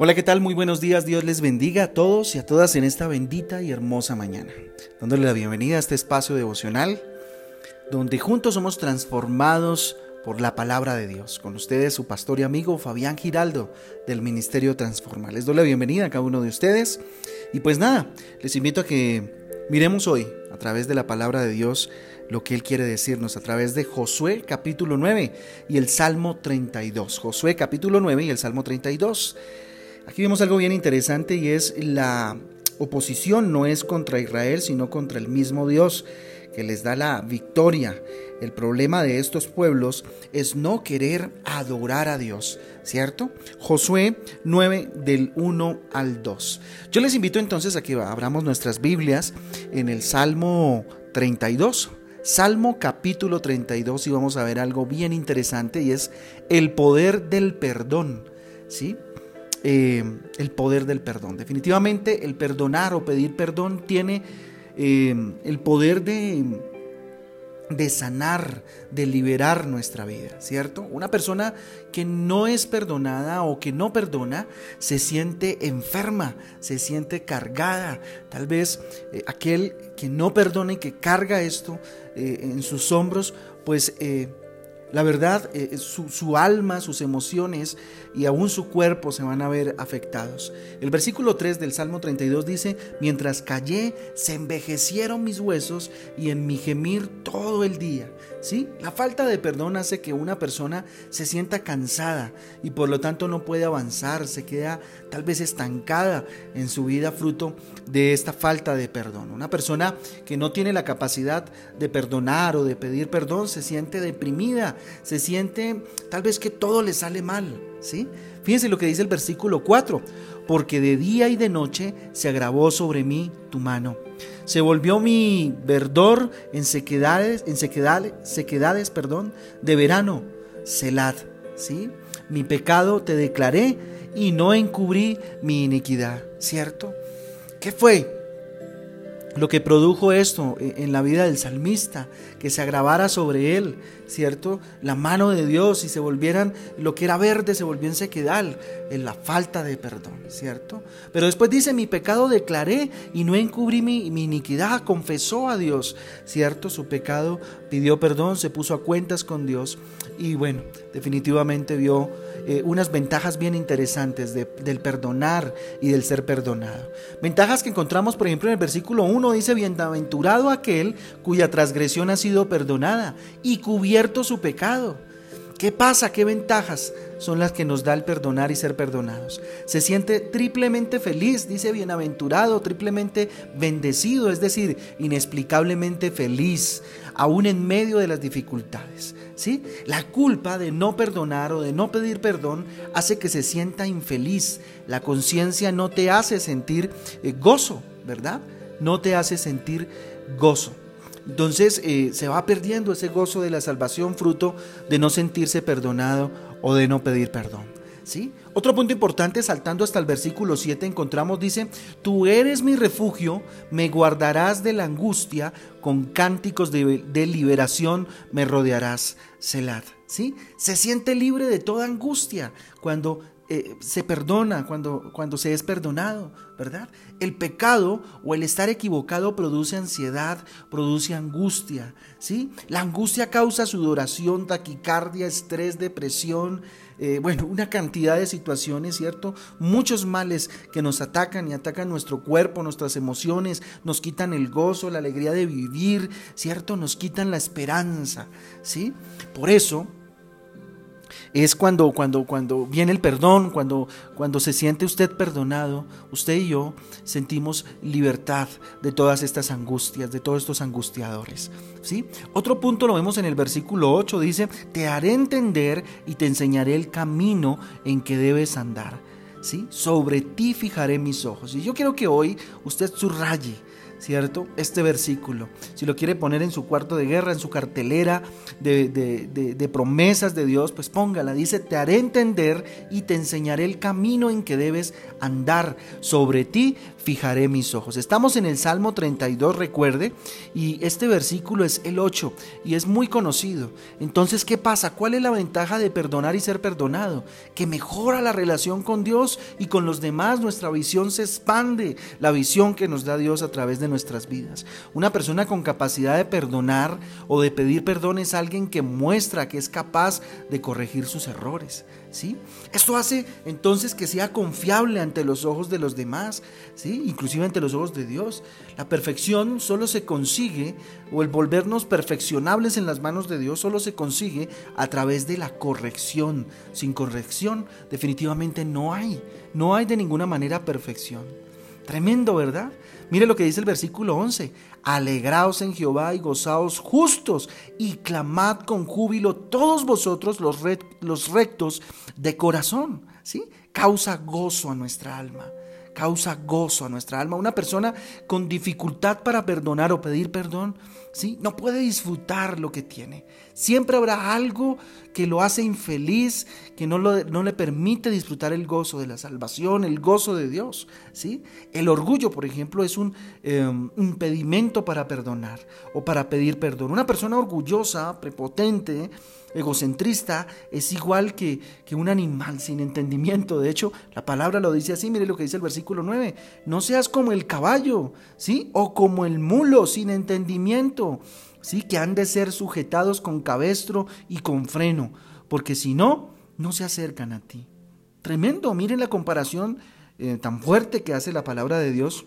Hola, ¿qué tal? Muy buenos días. Dios les bendiga a todos y a todas en esta bendita y hermosa mañana. Dándole la bienvenida a este espacio devocional donde juntos somos transformados por la palabra de Dios. Con ustedes su pastor y amigo Fabián Giraldo del Ministerio Transforma. Les doy la bienvenida a cada uno de ustedes. Y pues nada, les invito a que miremos hoy a través de la palabra de Dios lo que Él quiere decirnos a través de Josué capítulo 9 y el Salmo 32. Josué capítulo 9 y el Salmo 32. Aquí vemos algo bien interesante y es la oposición no es contra Israel, sino contra el mismo Dios que les da la victoria. El problema de estos pueblos es no querer adorar a Dios, ¿cierto? Josué 9 del 1 al 2. Yo les invito entonces a que abramos nuestras Biblias en el Salmo 32. Salmo capítulo 32 y vamos a ver algo bien interesante y es el poder del perdón, ¿sí? Eh, el poder del perdón. Definitivamente el perdonar o pedir perdón tiene eh, el poder de, de sanar, de liberar nuestra vida, ¿cierto? Una persona que no es perdonada o que no perdona se siente enferma, se siente cargada. Tal vez eh, aquel que no perdona y que carga esto en sus hombros, pues la verdad, eh, su, alma, sus emociones y aún su cuerpo se van a ver afectados. El versículo 3 del Salmo 32 dice, mientras callé, se envejecieron mis huesos y en mi gemir todo el día. ¿Sí? La falta de perdón hace que una persona se sienta cansada y por lo tanto no puede avanzar, se queda tal vez estancada en su vida fruto de esta falta de perdón. Una persona que no tiene la capacidad de perdonar o de pedir perdón se siente deprimida, se siente tal vez que todo le sale mal, ¿sí? Fíjense lo que dice el versículo 4, porque de día y de noche se agravó sobre mí tu mano. Se volvió mi verdor en sequedades, en sequedades, sequedades, perdón, de verano, Selad, ¿sí? Mi pecado te declaré y no encubrí mi iniquidad, ¿cierto? ¿Qué fue? lo que produjo esto en la vida del salmista, que se agravara sobre él, ¿cierto? La mano de Dios y se volvieran, lo que era verde se volvió en sequedal, en la falta de perdón, ¿cierto? Pero después dice, mi pecado declaré y no encubrí mi, mi iniquidad, confesó a Dios, ¿cierto? Su pecado pidió perdón, se puso a cuentas con Dios y bueno, definitivamente vio eh, unas ventajas bien interesantes del perdonar y del ser perdonado. Ventajas que encontramos, por ejemplo, en el versículo 1 dice, bienaventurado aquel cuya transgresión ha sido perdonada y cubierto su pecado. ¿Qué pasa? ¿Qué ventajas son las que nos da el perdonar y ser perdonados? Se siente triplemente feliz, dice bienaventurado, triplemente bendecido, es decir, inexplicablemente feliz, aún en medio de las dificultades. ¿sí? La culpa de no perdonar o de no pedir perdón hace que se sienta infeliz. La conciencia no te hace sentir eh, gozo, ¿verdad? No te hace sentir gozo. Entonces eh, se va perdiendo ese gozo de la salvación fruto de no sentirse perdonado o de no pedir perdón. ¿sí? Otro punto importante, saltando hasta el versículo 7, encontramos, dice, tú eres mi refugio, me guardarás de la angustia, con cánticos de, liberación me rodearás, Selah. ¿sí? Se siente libre de toda angustia cuando eh, se perdona, cuando, cuando se es perdonado, ¿verdad? El pecado o el estar equivocado produce ansiedad, produce angustia, ¿sí? La angustia causa sudoración, taquicardia, estrés, depresión, eh, bueno, una cantidad de situaciones, ¿cierto? Muchos males que nos atacan y atacan nuestro cuerpo, nuestras emociones, nos quitan el gozo, la alegría de vivir, ¿cierto? Nos quitan la esperanza, ¿sí? Por eso, es cuando, cuando, cuando viene el perdón, cuando, cuando se siente usted perdonado, usted y yo sentimos libertad de todas estas angustias, de todos estos angustiadores. ¿sí? Otro punto lo vemos en el versículo 8, dice, te haré entender y te enseñaré el camino en que debes andar. ¿sí? Sobre ti fijaré mis ojos. Y yo quiero que hoy usted subraye ¿cierto? Este versículo. Si lo quiere poner en su cuarto de guerra, en su cartelera de, de, promesas de Dios, pues póngala. Dice, te haré entender y te enseñaré el camino en que debes andar. Sobre ti fijaré mis ojos. Estamos en el Salmo 32, recuerde, y este versículo es el 8 y es muy conocido. Entonces, ¿qué pasa? ¿Cuál es la ventaja de perdonar y ser perdonado? Que mejora la relación con Dios y con los demás. Nuestra visión se expande, la visión que nos da Dios a través de nuestras vidas. Una persona con capacidad de perdonar o de pedir perdón es alguien que muestra que es capaz de corregir sus errores. ¿sí? Esto hace entonces que sea confiable ante los ojos de los demás, ¿sí? Inclusive ante los ojos de Dios. La perfección solo se consigue, o el volvernos perfeccionables en las manos de Dios, solo se consigue a través de la corrección. Sin corrección definitivamente no hay, no hay de ninguna manera perfección. Tremendo, ¿verdad? Mire lo que dice el versículo 11. Alegraos en Jehová y gozaos justos y clamad con júbilo todos vosotros los, rectos de corazón. ¿Sí? Causa gozo a nuestra alma causa gozo a nuestra alma. Una persona con dificultad para perdonar o pedir perdón, ¿sí? no puede disfrutar lo que tiene. Siempre habrá algo que lo hace infeliz, que no, no le permite disfrutar el gozo de la salvación, el gozo de Dios. ¿sí? El orgullo, por ejemplo, es un em, impedimento para perdonar o para pedir perdón. Una persona orgullosa, prepotente, egocentrista es igual que, que, un animal sin entendimiento. De hecho, la palabra lo dice así, mire lo que dice el versículo 9. No seas como el caballo, ¿sí? O como el mulo sin entendimiento, ¿sí? Que han de ser sujetados con cabestro y con freno, porque si no, no se acercan a ti. Tremendo, miren la comparación eh, tan fuerte que hace la palabra de Dios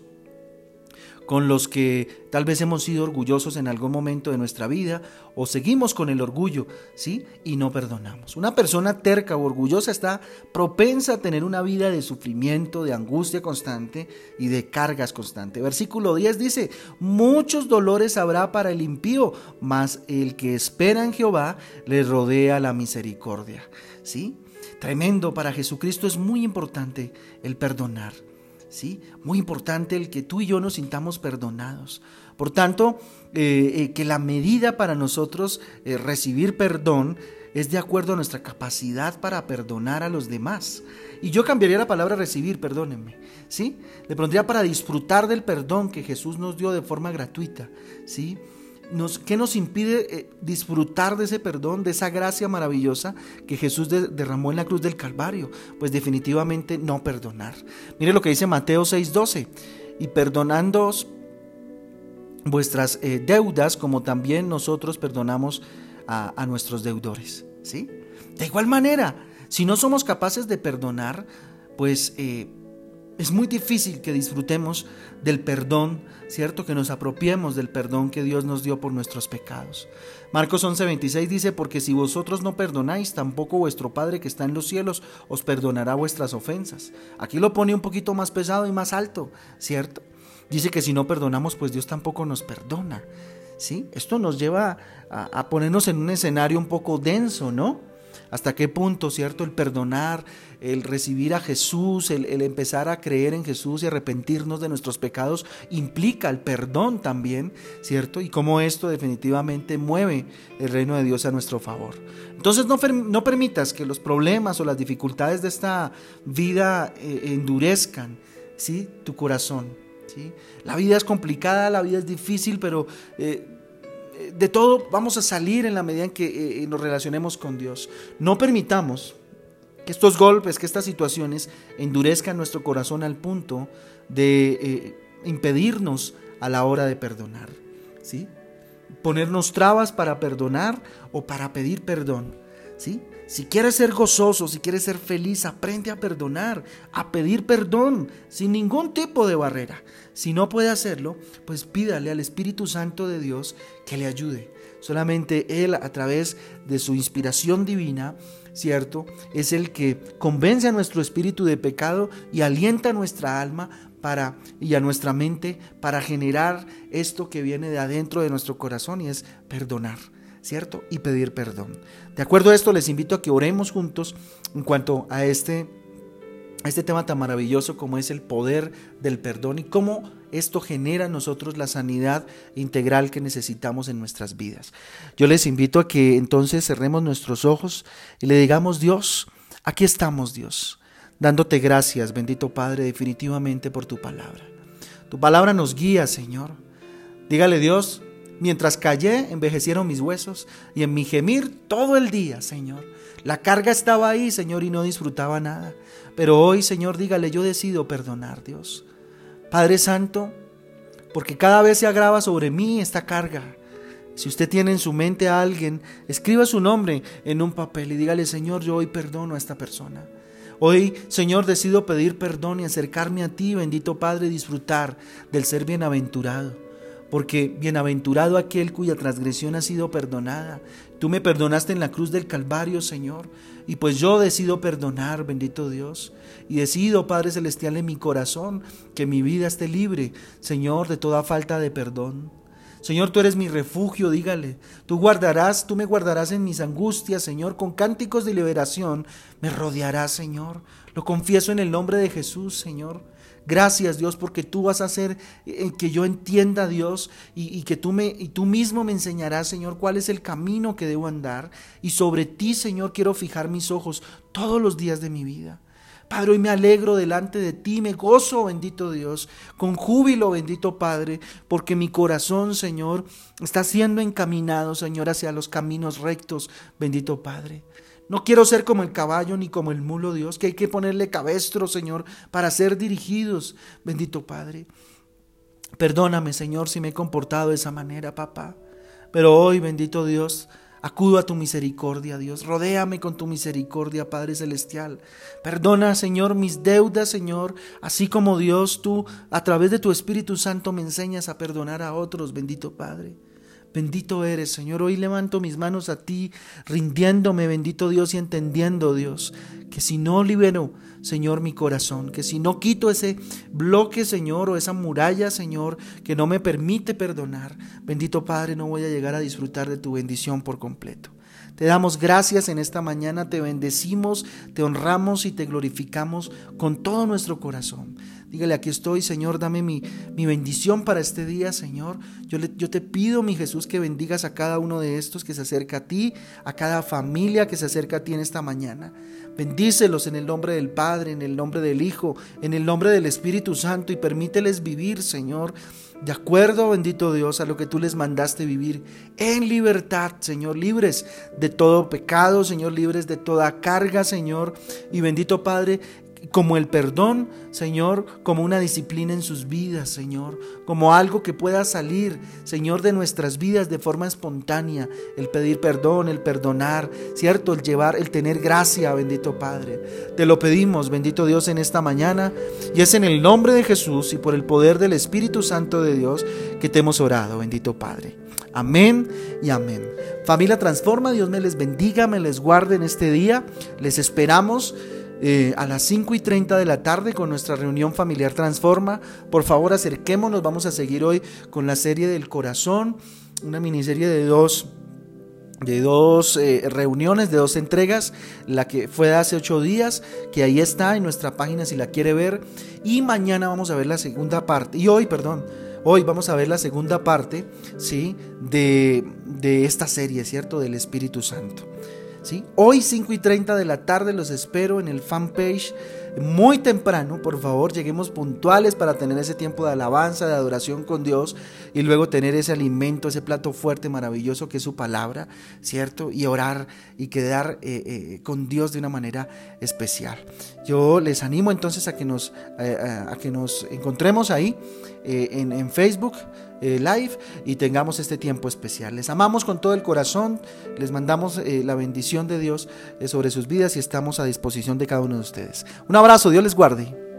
con los que tal vez hemos sido orgullosos en algún momento de nuestra vida o seguimos con el orgullo, ¿sí? Y no perdonamos. Una persona terca o orgullosa está propensa a tener una vida de sufrimiento, de angustia constante y de cargas constantes. Versículo 10 dice, muchos dolores habrá para el impío, mas el que espera en Jehová le rodea la misericordia, ¿sí? Tremendo para Jesucristo es muy importante el perdonar. Muy importante el que tú y yo nos sintamos perdonados. Por tanto, eh, eh, que la medida para nosotros eh, recibir perdón es de acuerdo a nuestra capacidad para perdonar a los demás. Y yo cambiaría la palabra recibir, perdónenme, ¿sí? Le pondría para disfrutar del perdón que Jesús nos dio de forma gratuita, ¿sí? ¿Qué nos impide eh, disfrutar de ese perdón, de esa gracia maravillosa que Jesús derramó en la cruz del Calvario? Pues definitivamente no perdonar. Mire lo que dice Mateo 6:12, y perdonándoos vuestras eh, deudas como también nosotros perdonamos a, nuestros deudores. ¿sí? De igual manera, si no somos capaces de perdonar, pues... Eh, es muy difícil que disfrutemos del perdón, ¿cierto? Que nos apropiemos del perdón que Dios nos dio por nuestros pecados. Marcos 11:26 dice, porque si vosotros no perdonáis, tampoco vuestro Padre que está en los cielos os perdonará vuestras ofensas. Aquí lo pone un poquito más pesado y más alto, ¿cierto? Dice que si no perdonamos, pues Dios tampoco nos perdona. ¿Sí? Esto nos lleva a, a ponernos en un escenario un poco denso, ¿no? Hasta qué punto, ¿cierto? El perdonar, el recibir a Jesús, el, empezar a creer en Jesús y arrepentirnos de nuestros pecados implica el perdón también, ¿cierto? Y cómo esto definitivamente mueve el reino de Dios a nuestro favor. Entonces no, no permitas que los problemas o las dificultades de esta vida eh, endurezcan, ¿sí? Tu corazón. ¿sí? La vida es complicada, la vida es difícil, pero... Eh, de todo vamos a salir en la medida en que eh, nos relacionemos con Dios. No permitamos que estos golpes, que estas situaciones endurezcan nuestro corazón al punto de eh, impedirnos a la hora de perdonar. ¿sí? Ponernos trabas para perdonar o para pedir perdón. Si quieres ser gozoso, si quieres ser feliz, aprende a perdonar, a pedir perdón, sin ningún tipo de barrera. Si no puede hacerlo, pues pídale al Espíritu Santo de Dios que le ayude. Solamente Él, a través de su inspiración divina, ¿cierto? Es el que convence a nuestro espíritu de pecado y alienta a nuestra alma para, y a nuestra mente para generar esto que viene de adentro de nuestro corazón y es perdonar. ¿Cierto? Y pedir perdón. De acuerdo a esto, les invito a que oremos juntos en cuanto a este, este tema tan maravilloso como es el poder del perdón y cómo esto genera en nosotros la sanidad integral que necesitamos en nuestras vidas. Yo les invito a que entonces cerremos nuestros ojos y le digamos, Dios, aquí estamos, Dios, dándote gracias, bendito Padre, definitivamente por tu palabra. Tu palabra nos guía, Señor. Dígale, Dios, mientras callé, envejecieron mis huesos y en mi gemir todo el día, Señor. La carga estaba ahí, Señor, y no disfrutaba nada. Pero hoy, Señor, dígale, yo decido perdonar, Dios. Padre Santo, porque cada vez se agrava sobre mí esta carga. Si usted tiene en su mente a alguien, escriba su nombre en un papel y dígale, Señor, yo hoy perdono a esta persona. Hoy, Señor, decido pedir perdón y acercarme a ti, bendito Padre, y disfrutar del ser bienaventurado. Porque bienaventurado aquel cuya transgresión ha sido perdonada. Tú me perdonaste en la cruz del Calvario, Señor. Y pues yo decido perdonar, bendito Dios. Y decido, Padre Celestial, en mi corazón, que mi vida esté libre, Señor, de toda falta de perdón. Señor, tú eres mi refugio, dígale. Tú guardarás, tú me guardarás en mis angustias, Señor. Con cánticos de liberación me rodearás, Señor. Lo confieso en el nombre de Jesús, Señor. Gracias Dios porque tú vas a hacer eh, que yo entienda Dios y, que tú me y tú mismo me enseñarás Señor cuál es el camino que debo andar y sobre ti Señor quiero fijar mis ojos todos los días de mi vida. Padre, hoy me alegro delante de ti, me gozo, bendito Dios, con júbilo, bendito Padre, porque mi corazón, Señor, está siendo encaminado, Señor, hacia los caminos rectos, bendito Padre. No quiero ser como el caballo ni como el mulo, Dios, que hay que ponerle cabestro, Señor, para ser dirigidos, bendito Padre. Perdóname, Señor, si me he comportado de esa manera, papá. Pero hoy, bendito Dios, Acudo a tu misericordia, Dios. Rodéame con tu misericordia, Padre Celestial. Perdona, Señor, mis deudas, Señor, así como Dios, tú, a través de tu Espíritu Santo, me enseñas a perdonar a otros, bendito Padre. Bendito eres, Señor. Hoy levanto mis manos a ti, rindiéndome, bendito Dios, y entendiendo, Dios, que si no libero, Señor, mi corazón, que si no quito ese bloque, Señor, o esa muralla, Señor, que no me permite perdonar, bendito Padre, no voy a llegar a disfrutar de tu bendición por completo. Te damos gracias en esta mañana, te bendecimos, te honramos y te glorificamos con todo nuestro corazón. Dígale, aquí estoy, Señor, dame mi, mi bendición para este día, Señor. Yo, le, yo te pido, mi Jesús, que bendigas a cada uno de estos que se acerca a ti, a cada familia que se acerca a ti en esta mañana. Bendícelos en el nombre del Padre, en el nombre del Hijo, en el nombre del Espíritu Santo y permíteles vivir, Señor, de acuerdo, bendito Dios, a lo que tú les mandaste vivir en libertad, Señor, libres de todo pecado, Señor, libres de toda carga, Señor. Y bendito Padre, como el perdón, Señor, como una disciplina en sus vidas, Señor, como algo que pueda salir, Señor, de nuestras vidas de forma espontánea, el pedir perdón, el perdonar, ¿cierto? El llevar, el tener gracia, bendito Padre. Te lo pedimos, bendito Dios, en esta mañana, y es en el nombre de Jesús y por el poder del Espíritu Santo de Dios que te hemos orado, bendito Padre. Amén y amén. Familia Transforma, Dios me les bendiga, me les guarde en este día. Les esperamos. Eh, a las 5 y 30 de la tarde con nuestra reunión familiar Transforma. Por favor, acerquémonos. Vamos a seguir hoy con la serie del corazón, una miniserie de dos de dos eh, reuniones, de dos entregas, la que fue hace ocho días, que ahí está en nuestra página si la quiere ver. Y mañana vamos a ver la segunda parte, y hoy, perdón, hoy vamos a ver la segunda parte, ¿sí? De, de esta serie, ¿cierto? Del Espíritu Santo. Hoy 5 y 30 de la tarde los espero en el fanpage muy temprano, por favor, lleguemos puntuales para tener ese tiempo de alabanza, de adoración con Dios y luego tener ese alimento, ese plato fuerte, maravilloso que es su palabra, ¿cierto? Y orar y quedar eh, eh, con Dios de una manera especial. Yo les animo entonces a que nos, eh, a que nos encontremos ahí en Facebook. Eh, live y tengamos este tiempo especial. Les amamos con todo el corazón, les mandamos eh, la bendición de Dios eh, sobre sus vidas y estamos a disposición de cada uno de ustedes. Un abrazo, Dios les guarde.